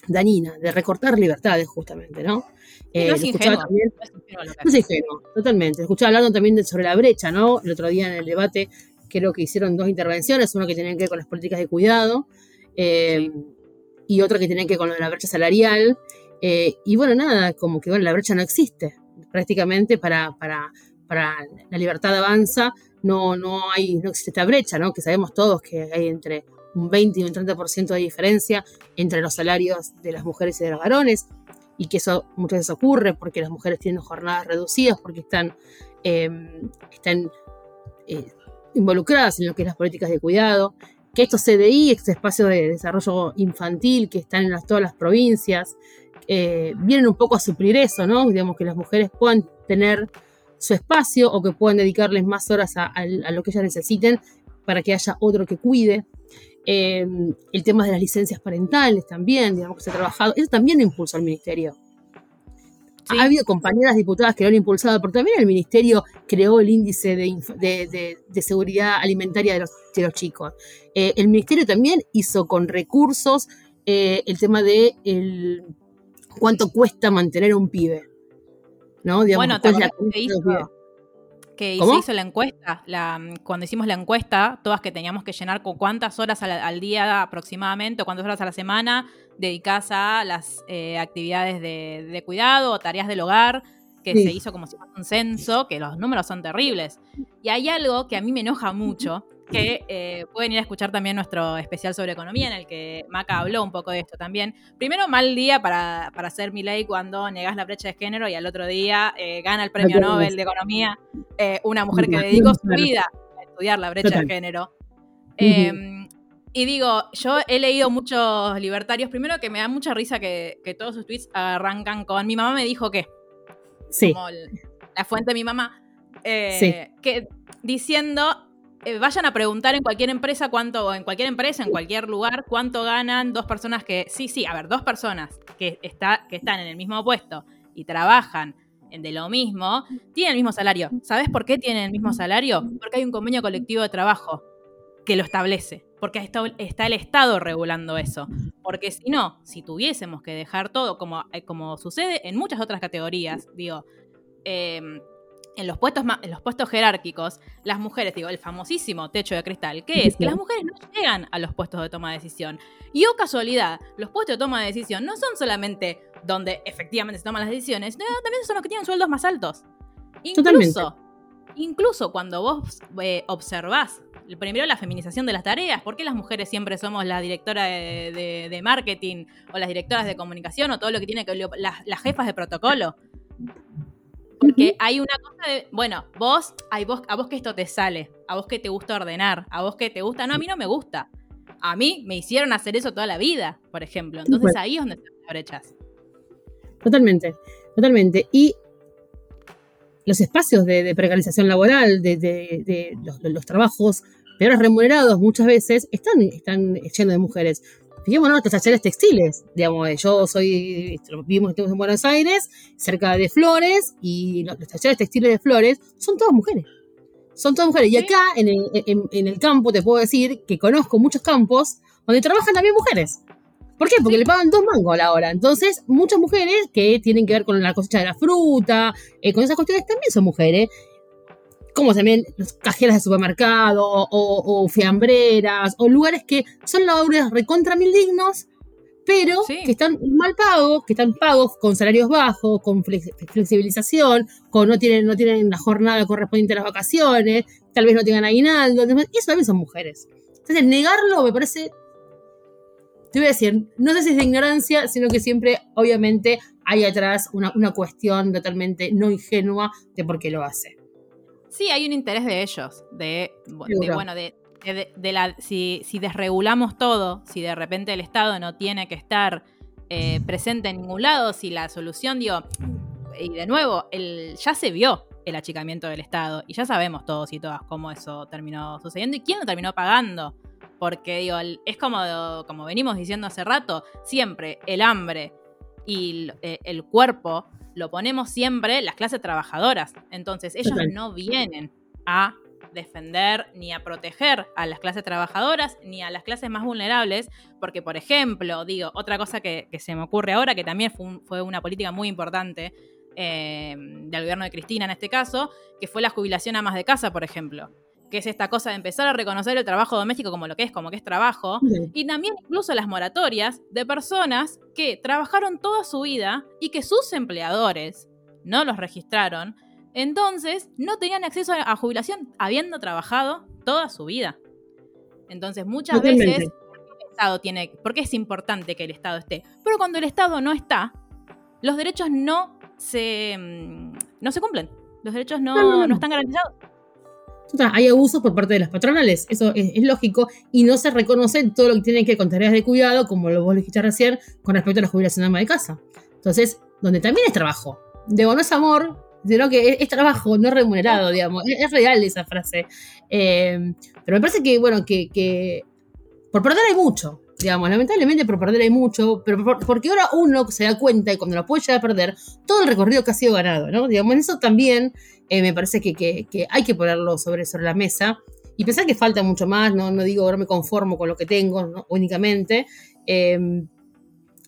dañina, de recortar libertades justamente, ¿no? no es ingenuo. También, no es ingenuo, totalmente. Escuchaba hablando también sobre la brecha, ¿no? El otro día en el debate creo que hicieron dos intervenciones, una que tenía que ver con las políticas de cuidado eh, y otra que tenía que ver con la brecha salarial. Eh, y bueno, nada, como que bueno, la brecha no existe prácticamente para, para, para la libertad avanza, no, no, hay, no existe esta brecha, ¿no? que sabemos todos que hay entre un 20 y un 30% de diferencia entre los salarios de las mujeres y de los varones, y que eso muchas veces ocurre porque las mujeres tienen jornadas reducidas, porque están, eh, están involucradas en lo que es las políticas de cuidado, que estos CDI, estos espacios de desarrollo infantil que están en todas las provincias, eh, vienen un poco a suplir eso, ¿no? Digamos que las mujeres puedan tener su espacio o que puedan dedicarles más horas a, lo que ellas necesiten para que haya otro que cuide. Eh, el tema de las licencias parentales también, digamos que se ha trabajado, eso también impulsó el ministerio. Ha habido compañeras diputadas que lo han impulsado, pero también el ministerio creó el índice de, seguridad alimentaria de los, chicos. Eh, el ministerio también hizo con recursos eh, el tema de cuánto cuesta mantener un pibe. ¿no? bueno, también hizo, que se hizo la encuesta, la, cuando hicimos la encuesta, todas que teníamos que llenar con cuántas horas al, día aproximadamente, o cuántas horas a la semana dedicadas a las eh, actividades de, cuidado o tareas del hogar, que se hizo como si fuera un censo, que los números son terribles. Y hay algo que a mí me enoja mucho, que eh, pueden ir a escuchar también nuestro especial sobre economía, en el que Maca habló un poco de esto también. Primero, mal día para, para hacer mi ley cuando negas la brecha de género y al otro día eh, gana el premio Nobel de Economía eh, una mujer que dedicó su vida a estudiar la brecha de género. Em, y digo, yo he leído muchos libertarios, primero que me da mucha risa que, todos sus tweets arrancan con mi mamá me dijo que. Sí. Como la fuente de mi mamá. Que diciendo eh, vayan a preguntar en cualquier empresa cuánto, en cualquier empresa, en cualquier lugar, cuánto ganan dos personas que, sí, sí, a ver, dos personas que, está, que están en el mismo puesto y trabajan de lo mismo, tienen el mismo salario. ¿Sabes por qué tienen el mismo salario? Porque hay un convenio colectivo de trabajo que lo establece, porque está, el Estado regulando eso. Porque si no, si tuviésemos que dejar todo como, eh, como sucede en muchas otras categorías, digo, eh, en los puestos en los puestos jerárquicos, las mujeres, digo, el famosísimo techo de cristal, que es que las mujeres no llegan a los puestos de toma de decisión. Y oh casualidad, los puestos de toma de decisión no son solamente donde efectivamente se toman las decisiones, también son los que tienen sueldos más altos. Incluso, incluso cuando vos eh, observás primero la feminización de las tareas, ¿por qué las mujeres siempre somos la directora de, marketing o las directoras de comunicación o todo lo que tiene que las, las jefas de protocolo? Porque hay una cosa de, bueno, vos, hay vos, a vos que esto te sale, a vos que te gusta ordenar, a vos que te gusta, no, a mí no me gusta. A mí me hicieron hacer eso toda la vida, por ejemplo. Entonces ahí es donde están las brechas. Totalmente, totalmente. Y los espacios de, precarización laboral, de, los, trabajos peores remunerados muchas veces están, están llenos de mujeres fijémonos, los talleres textiles, digamos, yo soy, vivimos en Buenos Aires, cerca de Flores, y los, talleres textiles de Flores son todas mujeres. Son todas mujeres. Y acá, en el, campo, te puedo decir que conozco muchos campos donde trabajan también mujeres. ¿Por qué? Porque le pagan dos mangos a la hora. Entonces, muchas mujeres que tienen que ver con la cosecha de la fruta, eh, con esas cuestiones, también son mujeres como también cajeras de supermercado o, fiambreras o lugares que son labores recontra mil dignos, pero que están mal pagos, que están pagos con salarios bajos, con flexibilización, con no tienen, no tienen la jornada correspondiente a las vacaciones, tal vez no tengan aguinaldo, y eso también son mujeres. Entonces, negarlo me parece, te voy a decir, no sé si es de ignorancia, sino que siempre, obviamente, hay atrás una, una cuestión totalmente no ingenua de por qué lo hace. Sí, hay un interés de ellos, de, bueno, de, la, si, desregulamos todo, si de repente el Estado no tiene que estar eh, presente en ningún lado, si la solución, digo, y de nuevo, el, ya se vio el achicamiento del Estado y ya sabemos todos y todas cómo eso terminó sucediendo y quién lo terminó pagando. Porque digo, es como, como venimos diciendo hace rato, siempre el hambre y eh, el cuerpo lo ponemos siempre las clases trabajadoras. Entonces, ellos no vienen a defender ni a proteger a las clases trabajadoras ni a las clases más vulnerables, porque, por ejemplo, digo, otra cosa que, se me ocurre ahora, que también fue, una política muy importante eh, del gobierno de Cristina en este caso, que fue la jubilación a más de casa, por ejemplo que es esta cosa de empezar a reconocer el trabajo doméstico como lo que es, como que es trabajo, y también incluso las moratorias de personas que trabajaron toda su vida y que sus empleadores no los registraron, entonces no tenían acceso a jubilación habiendo trabajado toda su vida. Entonces muchas veces el Estado tiene, porque es importante que el Estado esté, pero cuando el Estado no está, los derechos no se, mm, no se cumplen, los derechos no, no están garantizados. Hay abusos por parte de las patronales, eso es, lógico, y no se reconoce todo lo que tiene que ver con tareas de cuidado, como lo vos dijiste recién, con respecto a la jubilación de ama de casa. Entonces, donde también es trabajo. De no es amor, sino que es, trabajo no remunerado, digamos. Es, real esa frase. Eh, pero me parece que, bueno, que, que por perder hay mucho digamos, lamentablemente por perder hay mucho, pero porque ahora uno se da cuenta y cuando lo puede llegar a perder, todo el recorrido que ha sido ganado, ¿no? Digamos, en eso también eh, me parece que, hay que ponerlo sobre, sobre la mesa y pensar que falta mucho más, no, no digo, no me conformo con lo que tengo únicamente, em,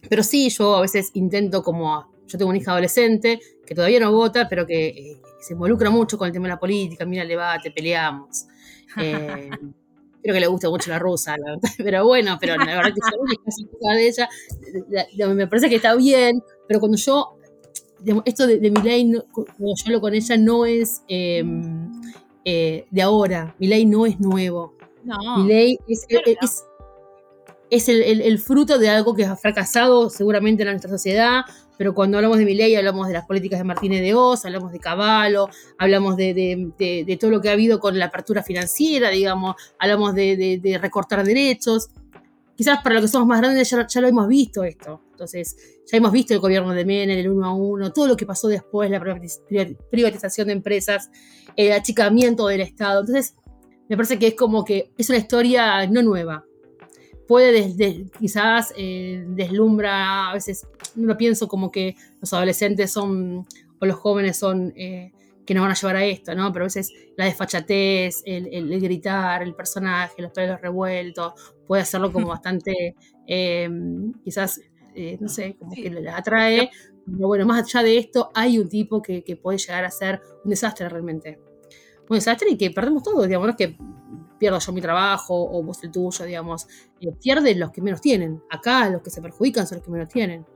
pero sí, yo a veces intento como, yo tengo una hija adolescente que todavía no vota, pero que eh, se involucra mucho con el tema de la política, mira el debate, peleamos. Eh, creo que le gusta mucho la rusa, la verdad. pero bueno, pero la verdad que es de ella, me parece que está bien, pero cuando yo, esto de, mi ley, cuando yo hablo con ella, no es em, eh, de ahora, mi ley no es nuevo. No. Mi ley es, es, el, fruto de algo que ha fracasado seguramente en nuestra sociedad, pero cuando hablamos de mi ley hablamos de las políticas de Martínez de Oz, hablamos de Caballo, hablamos de, todo lo que ha habido con la apertura financiera, digamos, hablamos de, recortar derechos. Quizás para los que somos más grandes ya, lo hemos visto esto. Entonces, ya hemos visto el gobierno de Menem, el 1 a 1, todo lo que pasó después, la privatización de empresas, el achicamiento del Estado. Entonces, me parece que es como que es una historia no nueva, puede quizás eh, deslumbra, a veces no pienso como que los adolescentes son, o los jóvenes son, eh, que nos van a llevar a esto, ¿no? Pero a veces la desfachatez, el, gritar, el personaje, los pelos revueltos, puede hacerlo como bastante, eh, quizás, no sé, como que le atrae. Pero bueno, más allá de esto, hay un tipo que, que puede llegar a ser un desastre realmente. Un desastre y que perdemos todo, digamos, que pierdo yo mi trabajo o vos el tuyo, digamos. Eh, pierden los que menos tienen. Acá los que se perjudican son los que menos tienen.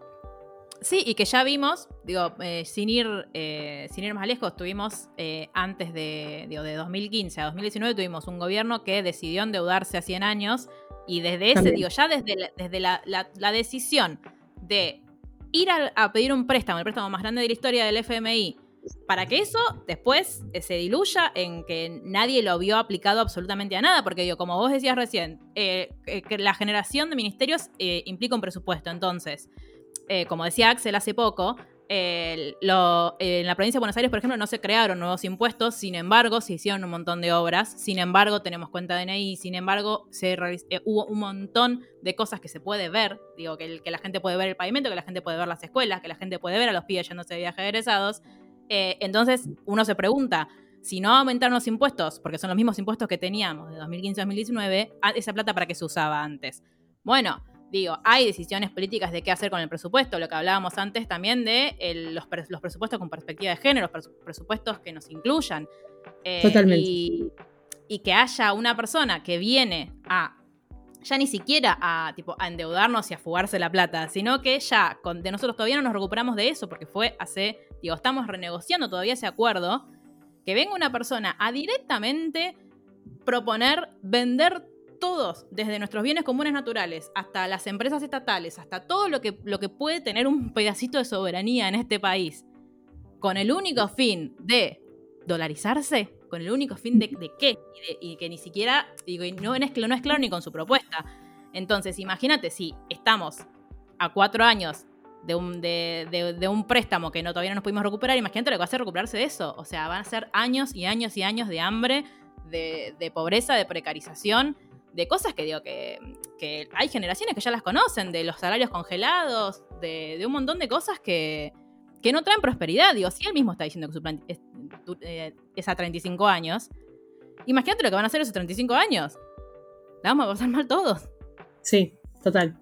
Sí, y que ya vimos, digo, eh, sin, ir, eh, sin ir más lejos, tuvimos antes de, digo, de 2015 a 2019, tuvimos un gobierno que decidió endeudarse a 100 años y desde ese, digo, ya desde, la, desde la, decisión de ir a, pedir un préstamo, el préstamo más grande de la historia del FMI, para que eso después eh, se diluya en que nadie lo vio aplicado absolutamente a nada, porque digo, como vos decías recién, eh, eh, que la generación de ministerios implica un presupuesto. Entonces, como decía Axel hace poco, en la provincia de Buenos Aires, por ejemplo, no se crearon nuevos impuestos, sin embargo, se hicieron un montón de obras, sin embargo, tenemos cuenta de DNI, sin embargo, se hubo un montón de cosas que se puede ver, digo, que, la gente puede ver el pavimento, que la gente puede ver las escuelas, que la gente puede ver a los pibes yéndose de viaje egresados, eh, entonces uno se pregunta, si no aumentaron los impuestos, porque son los mismos impuestos que teníamos de 2015 a 2019, ¿esa plata para qué se usaba antes? Bueno, digo, hay decisiones políticas de qué hacer con el presupuesto, lo que hablábamos antes también de los, presupuestos con perspectiva de género, los presupuestos que nos incluyan. Eh, Totalmente. Y, que haya una persona que viene a ya ni siquiera a, tipo, a endeudarnos y a fugarse la plata, sino que ya con, de nosotros todavía no nos recuperamos de eso, porque fue hace digo, estamos renegociando todavía ese acuerdo, que venga una persona a directamente proponer vender todos, desde nuestros bienes comunes naturales hasta las empresas estatales, hasta todo lo que, lo que puede tener un pedacito de soberanía en este país, con el único fin de dolarizarse, con el único fin de, qué, y, que ni siquiera, digo, no, es, no es claro ni con su propuesta. Entonces, imagínate si estamos a cuatro años de un, de, un préstamo que no, todavía no nos pudimos recuperar, imagínate lo que va a hacer recuperarse de eso. O sea, van a ser años y años y años de hambre, de, pobreza, de precarización, de cosas que digo que, que, hay generaciones que ya las conocen, de los salarios congelados, de, un montón de cosas que, que, no traen prosperidad. Digo, si él mismo está diciendo que su plan es, eh, es a 35 años, imagínate lo que van a hacer esos 35 años. La vamos a pasar mal todos. Sí, total.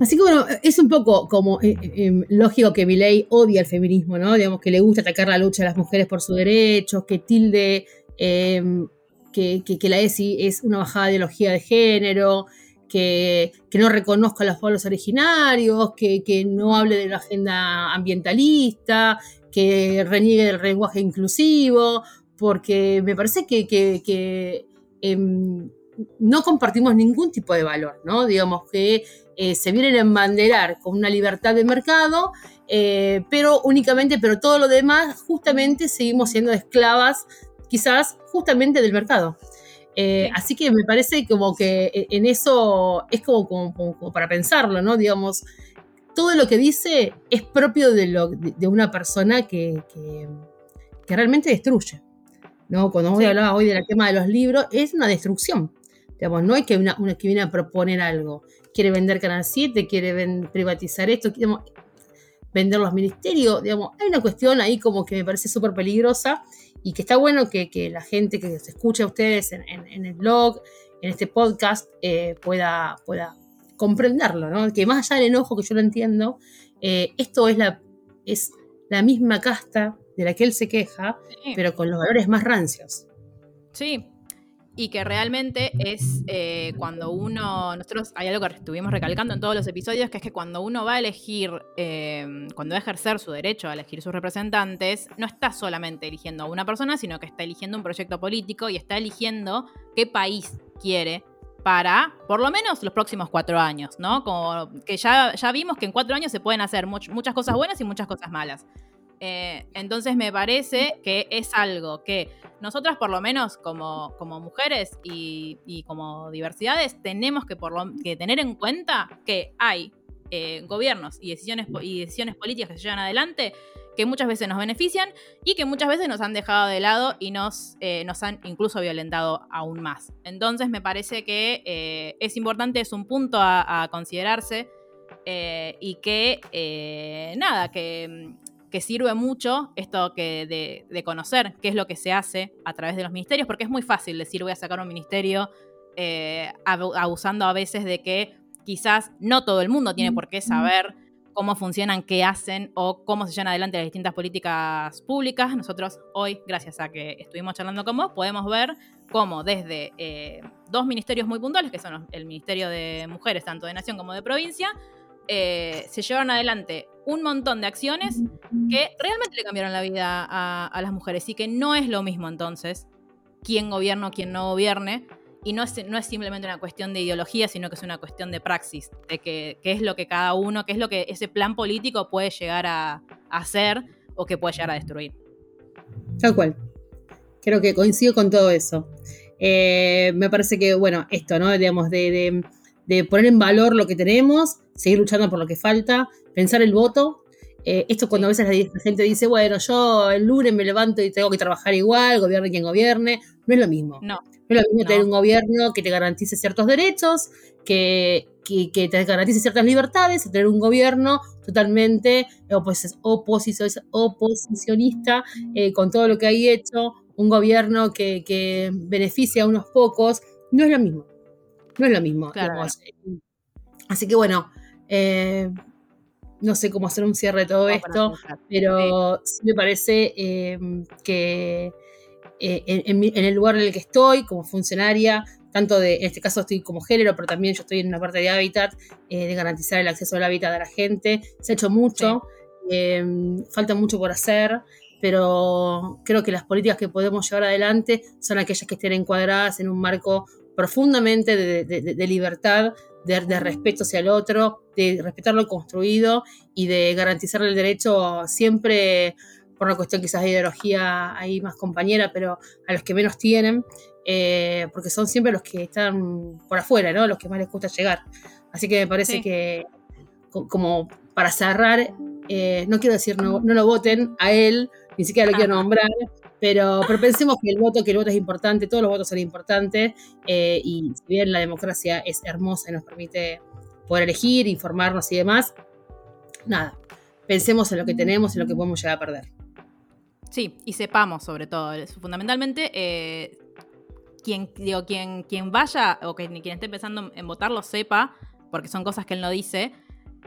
Así que bueno, es un poco como eh, eh, em, lógico que Milei odia el feminismo, ¿no? Digamos que le gusta atacar la lucha de las mujeres por sus derechos, que tilde em, que, la ESI es una bajada de ideología de género, que, no reconozca a los pueblos originarios, que, no hable de la agenda ambientalista, que reniegue del lenguaje inclusivo, porque me parece que, em, no compartimos ningún tipo de valor, ¿no? Digamos que eh, se vienen a embanderar con una libertad de mercado, eh, pero únicamente, pero todo lo demás, justamente seguimos siendo esclavas quizás justamente del mercado. Eh, así que me parece como que eh, en eso es como, como, para pensarlo, ¿no? Digamos, todo lo que dice es propio de, lo, de, una persona que, que, realmente destruye. ¿no? Cuando sí. hablaba hoy del tema de los libros, es una destrucción. Digamos, no hay que una, una, que viene a proponer algo. Quiere vender Canal 7, quiere privatizar esto, digamos, vender los ministerios. Digamos, hay una cuestión ahí como que me parece súper peligrosa y que está bueno que, la gente que se escucha a ustedes en, el blog, en este podcast, eh, pueda, pueda comprenderlo, ¿no? Que más allá del enojo que yo lo entiendo, eh, esto es la, es la misma casta de la que él se queja, pero con los valores más rancios. Sí, y que realmente es eh, cuando uno, nosotros hay algo que estuvimos recalcando en todos los episodios, que es que cuando uno va a elegir, eh, cuando va a ejercer su derecho a elegir sus representantes, no está solamente eligiendo a una persona, sino que está eligiendo un proyecto político y está eligiendo qué país quiere para por lo menos los próximos cuatro años, ¿no? Como que ya, ya vimos que en cuatro años se pueden hacer muchas cosas buenas y muchas cosas malas. Eh, entonces me parece que es algo que nosotras por lo menos como, mujeres y, como diversidades tenemos que, tener en cuenta que hay eh, gobiernos y decisiones, y decisiones políticas que se llevan adelante que muchas veces nos benefician y que muchas veces nos han dejado de lado y nos, eh, nos han incluso violentado aún más. Entonces me parece que es importante, es un punto a, considerarse y que, nada, que que sirve mucho esto que de, conocer qué es lo que se hace a través de los ministerios, porque es muy fácil decir voy a sacar un ministerio eh, abusando a veces de que quizás no todo el mundo tiene por qué saber cómo funcionan, qué hacen o cómo se llevan adelante las distintas políticas públicas. Nosotros hoy, gracias a que estuvimos charlando con vos, podemos ver cómo desde eh, dos ministerios muy puntuales, que son el Ministerio de Mujeres, tanto de Nación como de Provincia, eh, se llevaron adelante un montón de acciones que realmente le cambiaron la vida a, las mujeres y que no es lo mismo entonces quién gobierna o quién no gobierne. Y no es, no es simplemente una cuestión de ideología, sino que es una cuestión de praxis, de qué es lo que cada uno, qué es lo que ese plan político puede llegar a, hacer o que puede llegar a destruir. Tal cual. Creo que coincido con todo eso. Eh, me parece que, bueno, esto, ¿no? Digamos, de poner en valor lo que tenemos, seguir luchando por lo que falta, pensar el voto. Eh, esto cuando a veces la gente dice, bueno, yo el lunes me levanto y tengo que trabajar igual, gobierne quien gobierne, no es lo mismo. No. No es lo mismo tener un gobierno que te garantice ciertos derechos, que, que, te garantice ciertas libertades, tener un gobierno totalmente oposicionista eh, con todo lo que hay hecho, un gobierno que, que beneficia a unos pocos, no es lo mismo. No es lo mismo. Eh, así que bueno, eh, no sé cómo hacer un cierre de todo esto, pero sí. me parece em, que eh, en, el lugar en el que estoy, como funcionaria, tanto de, en este caso estoy como género, pero también yo estoy en una parte de hábitat, de garantizar el acceso al hábitat a la gente. Se ha hecho mucho, em, falta mucho por hacer, pero creo que las políticas que podemos llevar adelante son aquellas que estén encuadradas en un marco profundamente de, libertad, de, respeto hacia el otro, de respetar lo construido y de garantizar el derecho siempre, por una cuestión quizás de ideología ahí más compañera, pero a los que menos tienen, eh, porque son siempre los que están por afuera, ¿no? Los que más les gusta llegar. Así que me parece que, como para cerrar, eh, no quiero decir no, no lo voten a él, ni siquiera lo quiero nombrar, pero, pero pensemos que el voto, que el voto es importante, todos los votos son importantes, eh, y si bien la democracia es hermosa y nos permite poder elegir, informarnos y demás, nada, pensemos en lo que tenemos y en lo que podemos llegar a perder. Sí, y sepamos sobre todo, fundamentalmente, eh, quien, digo, quien, quien vaya o quien, quien esté pensando en votar lo sepa, porque son cosas que él no dice,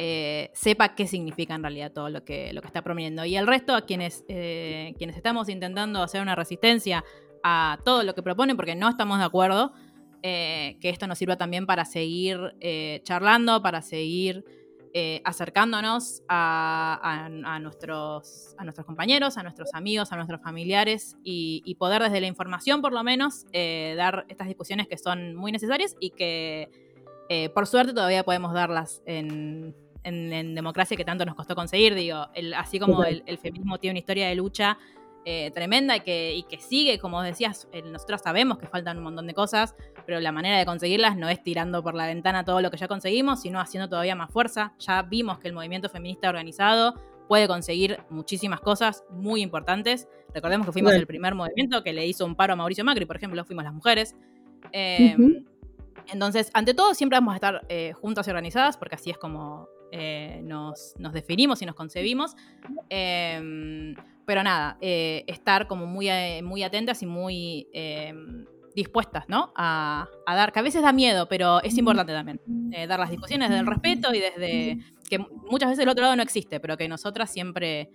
eh, sepa qué significa en realidad todo lo que, lo que está prometiendo. Y el resto, a quienes, eh, quienes estamos intentando hacer una resistencia a todo lo que proponen, porque no estamos de acuerdo, eh, que esto nos sirva también para seguir charlando, para seguir acercándonos a, nuestros, a nuestros compañeros, a nuestros amigos, a nuestros familiares y, y poder desde la información por lo menos dar estas discusiones que son muy necesarias y que por suerte todavía podemos darlas en, democracia que tanto nos costó conseguir. Digo, así como el, feminismo tiene una historia de lucha eh, tremenda y que, y que sigue, como decías, eh, nosotros sabemos que faltan un montón de cosas, pero la manera de conseguirlas no es tirando por la ventana todo lo que ya conseguimos, sino haciendo todavía más fuerza. Ya vimos que el movimiento feminista organizado puede conseguir muchísimas cosas muy importantes. Recordemos que fuimos el primer movimiento que le hizo un paro a Mauricio Macri, por ejemplo, fuimos las mujeres. Em, entonces, ante todo, siempre vamos a estar eh, juntas y organizadas, porque así es como nos, nos, definimos y nos concebimos. Em, pero nada, eh, estar como muy, eh, muy atentas y muy em, dispuestas, ¿no? A, dar, que a veces da miedo, pero es importante también, eh, dar las discusiones desde el respeto y desde que muchas veces el otro lado no existe, pero que nosotras siempre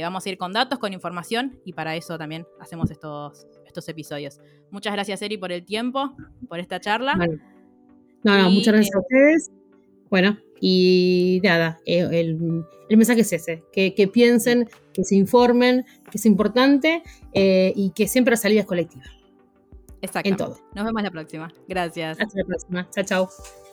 vamos a ir con datos, con información, y para eso también hacemos estos, estos episodios. Muchas gracias, Eri, por el tiempo, por esta charla. No, no, muchas gracias a ustedes. Bueno, y nada, eh, el, mensaje es ese, que, piensen, que se informen, que es importante eh, y que siempre la salida es colectiva. Exacto. En todo. Nos vemos la próxima. Gracias. Hasta la próxima. Chao, chao.